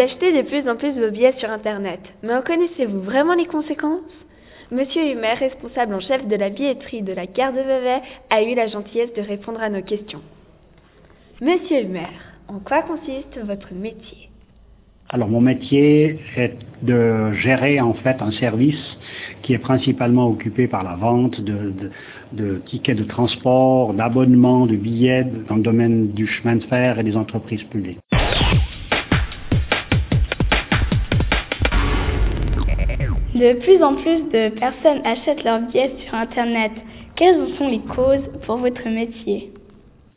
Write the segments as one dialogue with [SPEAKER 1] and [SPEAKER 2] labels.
[SPEAKER 1] achetez de plus en plus vos billets sur Internet, mais en connaissez-vous vraiment les conséquences? Monsieur Humer, responsable en chef de la billetterie de la gare de Vevey, a eu la gentillesse de répondre à nos questions. Monsieur Humer, en quoi consiste votre métier?
[SPEAKER 2] Alors mon métier est de gérer en fait un service qui est principalement occupé par la vente de, de tickets de transport, d'abonnements, de billets dans le domaine du chemin de fer et des entreprises publiques.
[SPEAKER 3] De plus en plus de personnes achètent leurs billets sur Internet. Quelles sont les causes pour votre métier?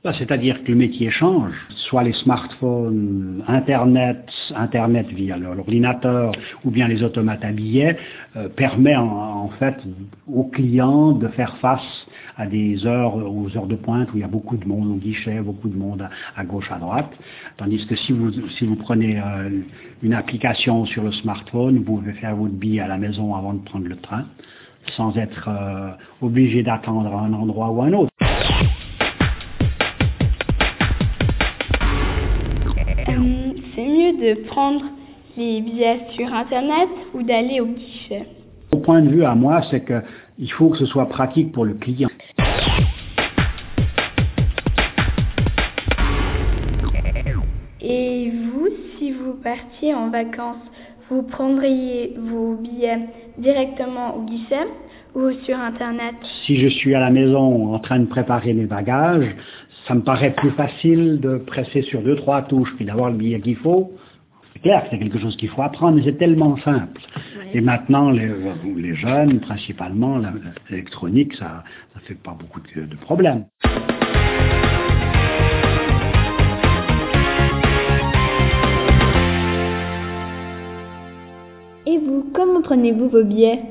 [SPEAKER 2] Bah, c'est-à-dire que le métier change, soit les smartphones, Internet, Internet via l'ordinateur ou bien les automates à billets, euh, permet en, fait aux clients de faire face à des heures, aux heures de pointe où il y a beaucoup de monde au guichet, beaucoup de monde à, gauche, à droite. Tandis que si vous, si vous prenez euh, une application sur le smartphone, vous pouvez faire votre billet à la maison avant de prendre le train sans être euh, obligé d'attendre un endroit ou un autre.
[SPEAKER 3] de prendre les billets sur Internet ou d'aller au guichet
[SPEAKER 2] Au point de vue à moi, c'est qu'il faut que ce soit pratique pour le client.
[SPEAKER 3] Et vous, si vous partiez en vacances, vous prendriez vos billets directement au guichet ou sur Internet?
[SPEAKER 2] Si je suis à la maison en train de préparer mes bagages, ça me paraît plus facile de presser sur deux, trois touches puis d'avoir le billet qu'il faut. C'est clair que c'est quelque chose qu'il faut apprendre, mais c'est tellement simple. Et maintenant, les, jeunes, principalement, l'électronique, ça ne fait pas beaucoup de, de problèmes.
[SPEAKER 1] Et vous, comment prenez-vous vos billets?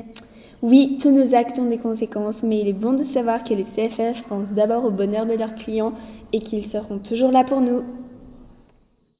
[SPEAKER 1] Oui, tous nos actes ont des conséquences, mais il est bon de savoir que les CFF pensent d'abord au bonheur de leurs clients et qu'ils seront toujours là pour nous.